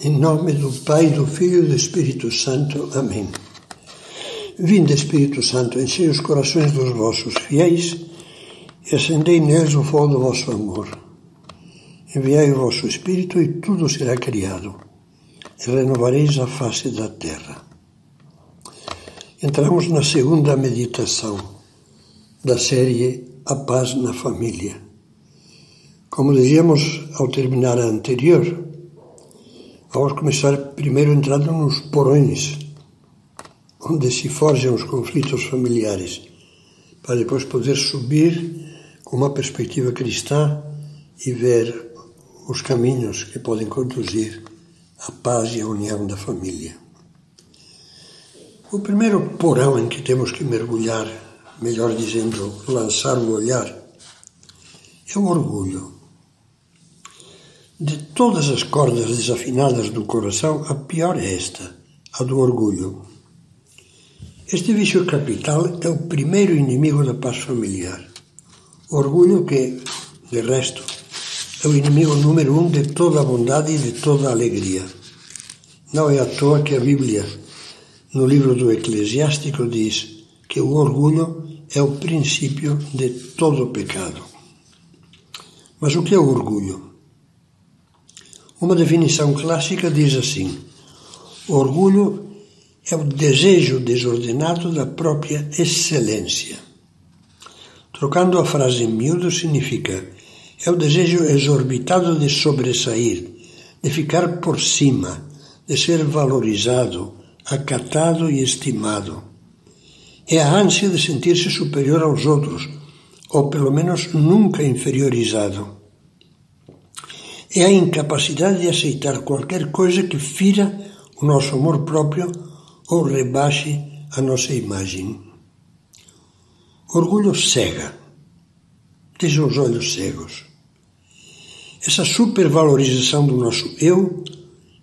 Em nome do Pai, do Filho e do Espírito Santo. Amém. Vinde, Espírito Santo, enchei os corações dos vossos fiéis e acendei neles o fogo do vosso amor. Enviai o vosso Espírito e tudo será criado, e renovareis a face da terra. Entramos na segunda meditação da série A Paz na Família. Como dizíamos ao terminar a anterior, Vamos começar primeiro entrando nos porões, onde se forjam os conflitos familiares, para depois poder subir com uma perspectiva cristã e ver os caminhos que podem conduzir à paz e à união da família. O primeiro porão em que temos que mergulhar, melhor dizendo, lançar o olhar, é o orgulho. De todas as cordas desafinadas do coração, a pior é esta, a do orgulho. Este vício capital é o primeiro inimigo da paz familiar. O orgulho que, de resto, é o inimigo número um de toda a bondade e de toda a alegria. Não é à toa que a Bíblia, no livro do Eclesiástico, diz que o orgulho é o princípio de todo o pecado. Mas o que é o orgulho? Uma definição clássica diz assim: orgulho é o desejo desordenado da própria excelência. Trocando a frase em miúdo, significa é o desejo exorbitado de sobressair, de ficar por cima, de ser valorizado, acatado e estimado. É a ânsia de sentir-se superior aos outros, ou pelo menos nunca inferiorizado é a incapacidade de aceitar qualquer coisa que fira o nosso amor próprio ou rebaixe a nossa imagem. Orgulho cega, deixa os olhos cegos. Essa supervalorização do nosso eu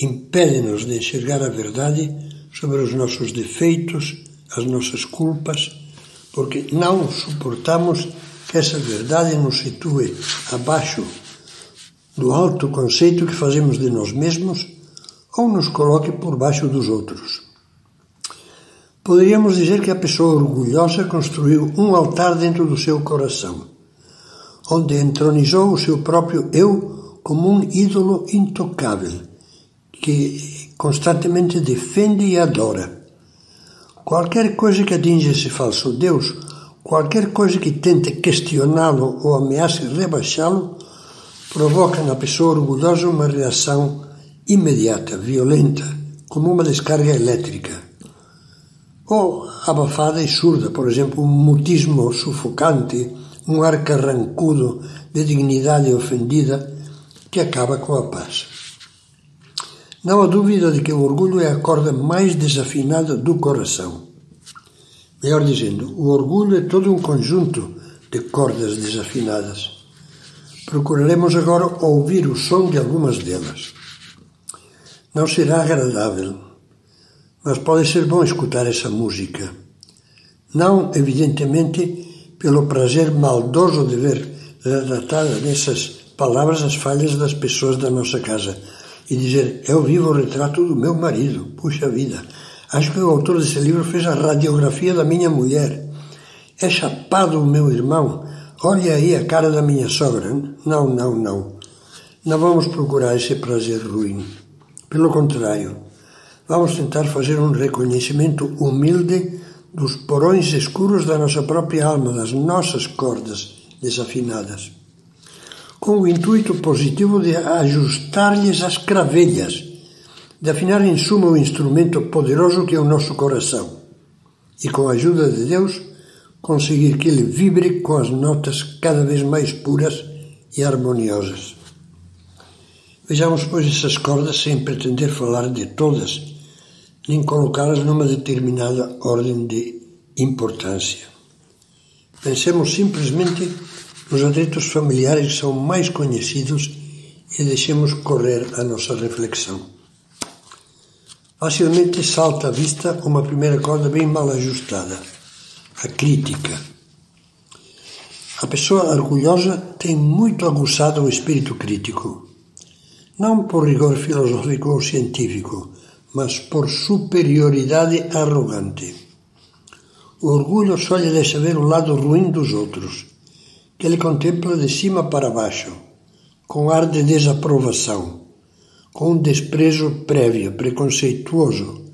impede-nos de enxergar a verdade sobre os nossos defeitos, as nossas culpas, porque não suportamos que essa verdade nos situe abaixo do alto conceito que fazemos de nós mesmos ou nos coloque por baixo dos outros. Poderíamos dizer que a pessoa orgulhosa construiu um altar dentro do seu coração, onde entronizou o seu próprio eu como um ídolo intocável, que constantemente defende e adora. Qualquer coisa que atinja esse falso Deus, qualquer coisa que tente questioná-lo ou ameace rebaixá-lo, provoca na pessoa orgulhosa uma reação imediata, violenta, como uma descarga elétrica. Ou abafada e surda, por exemplo, um mutismo sufocante, um ar carrancudo de dignidade ofendida que acaba com a paz. Não há dúvida de que o orgulho é a corda mais desafinada do coração. Melhor dizendo, o orgulho é todo um conjunto de cordas desafinadas. Procuraremos agora ouvir o som de algumas delas. Não será agradável, mas pode ser bom escutar essa música. Não, evidentemente, pelo prazer maldoso de ver retratadas nessas palavras as falhas das pessoas da nossa casa e dizer: Eu vivo o retrato do meu marido. Puxa vida, acho que o autor desse livro fez a radiografia da minha mulher. É chapado o meu irmão Olha aí a cara da minha sogra. Não, não, não. Não vamos procurar esse prazer ruim. Pelo contrário, vamos tentar fazer um reconhecimento humilde dos porões escuros da nossa própria alma, das nossas cordas desafinadas, com o intuito positivo de ajustar-lhes as cravelhas, de afinar em suma o instrumento poderoso que é o nosso coração. E com a ajuda de Deus, conseguir que ele vibre com as notas cada vez mais puras e harmoniosas. Vejamos, pois, essas cordas sem pretender falar de todas, nem colocá-las numa determinada ordem de importância. Pensemos simplesmente nos atritos familiares que são mais conhecidos e deixemos correr a nossa reflexão. Facilmente salta à vista uma primeira corda bem mal ajustada a crítica. A pessoa orgulhosa tem muito aguçado o espírito crítico. não por rigor filosófico ou científico, mas por superioridade arrogante. O orgulho só lhe deixa ver o lado ruim dos outros, que ele contempla de cima para baixo, com ar de desaprovação, com um desprezo prévio, preconceituoso,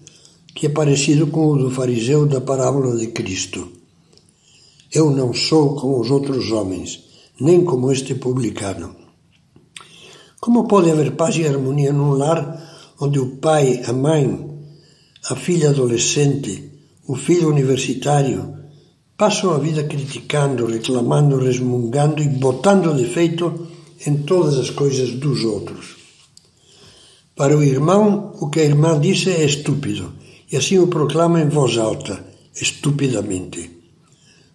que é parecido com o do fariseu da parábola de Cristo. Eu não sou como os outros homens, nem como este publicano. Como pode haver paz e harmonia num lar onde o pai, a mãe, a filha adolescente, o filho universitário passam a vida criticando, reclamando, resmungando e botando defeito em todas as coisas dos outros? Para o irmão, o que a irmã disse é estúpido, e assim o proclama em voz alta, estupidamente.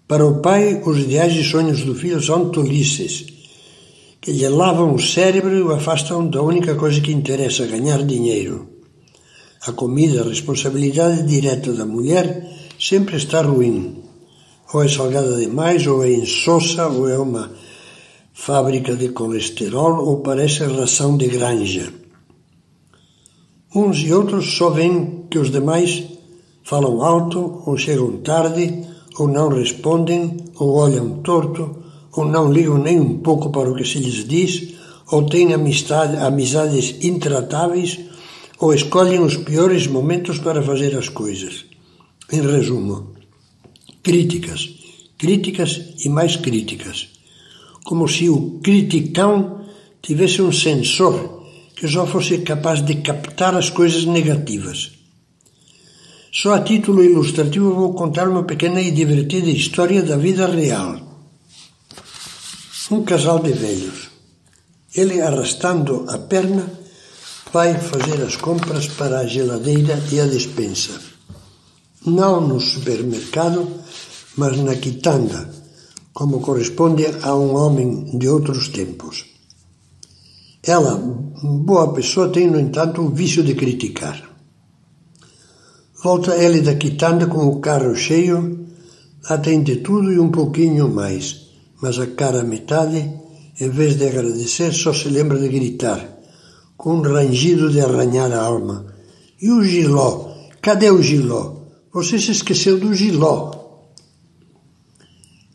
Para o pai, os ideais e sonhos do filho são tolices, que lhe lavam o cérebro e o afastam da única coisa que interessa, ganhar dinheiro. A comida, a responsabilidade direta da mulher, sempre está ruim. Ou é salgada demais, ou é insossa, ou é uma fábrica de colesterol, ou parece ração de granja. Uns e outros só veem que os demais falam alto, ou chegam tarde, ou não respondem, ou olham torto, ou não ligam nem um pouco para o que se lhes diz, ou têm amistade, amizades intratáveis, ou escolhem os piores momentos para fazer as coisas. Em resumo, críticas, críticas e mais críticas. Como se o criticão tivesse um sensor que só fosse capaz de captar as coisas negativas só a título ilustrativo vou contar uma pequena e divertida história da vida real. Um casal de velhos. Ele, arrastando a perna, vai fazer as compras para a geladeira e a despensa. Não no supermercado, mas na quitanda, como corresponde a um homem de outros tempos. Ela, boa pessoa, tem, no entanto, o vício de criticar. Volta ele da quitanda com o carro cheio, lá tem de tudo e um pouquinho mais, mas a cara metade, em vez de agradecer, só se lembra de gritar, com um rangido de arranhar a alma. E o giló? Cadê o giló? Você se esqueceu do giló.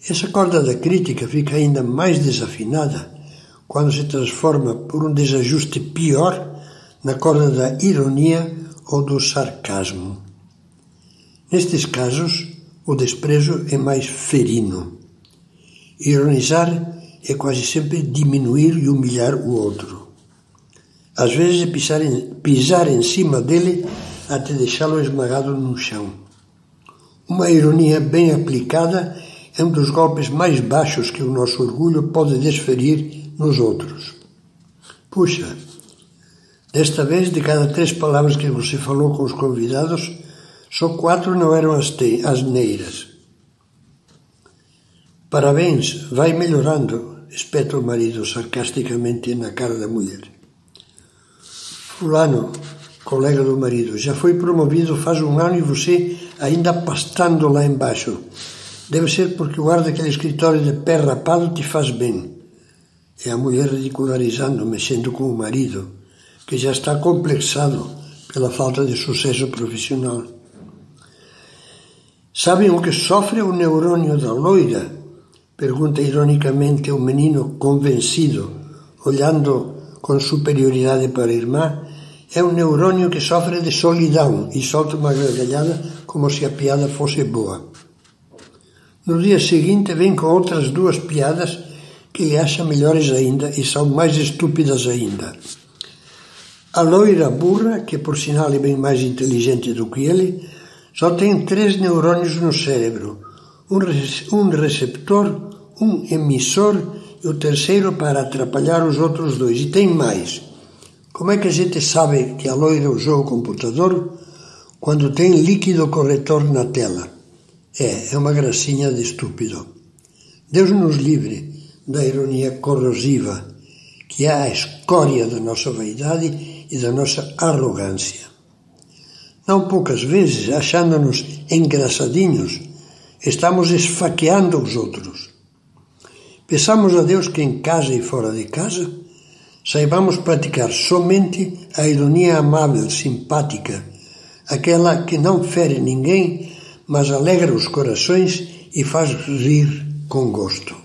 Essa corda da crítica fica ainda mais desafinada quando se transforma por um desajuste pior na corda da ironia ou do sarcasmo. Nestes casos, o desprezo é mais ferino. Ironizar é quase sempre diminuir e humilhar o outro. Às vezes é pisar em, pisar em cima dele até deixá-lo esmagado no chão. Uma ironia bem aplicada é um dos golpes mais baixos que o nosso orgulho pode desferir nos outros. Puxa, desta vez, de cada três palavras que você falou com os convidados, só quatro não eram asneiras. Parabéns, vai melhorando, espeta o marido sarcasticamente na cara da mulher. Fulano, colega do marido, já foi promovido faz um ano e você ainda pastando lá embaixo. Deve ser porque o ar daquele escritório de pé rapado te faz bem. É a mulher ridicularizando, mexendo com o marido, que já está complexado pela falta de sucesso profissional. Sabem o que sofre o neurônio da loira? Pergunta ironicamente o menino convencido, olhando com superioridade para a irmã. É um neurônio que sofre de solidão e solta uma gargalhada como se a piada fosse boa. No dia seguinte vem com outras duas piadas que lhe acha melhores ainda e são mais estúpidas ainda. A loira burra, que por sinal é bem mais inteligente do que ele, só tem três neurônios no cérebro: um receptor, um emissor e o terceiro para atrapalhar os outros dois. E tem mais. Como é que a gente sabe que a loira usou o computador? Quando tem líquido corretor na tela. É, é uma gracinha de estúpido. Deus nos livre da ironia corrosiva, que é a escória da nossa vaidade e da nossa arrogância. Não poucas vezes, achando-nos engraçadinhos, estamos esfaqueando os outros. Peçamos a Deus que em casa e fora de casa Saibamos praticar somente a ironia amável, simpática, aquela que não fere ninguém, mas alegra os corações e faz rir com gosto.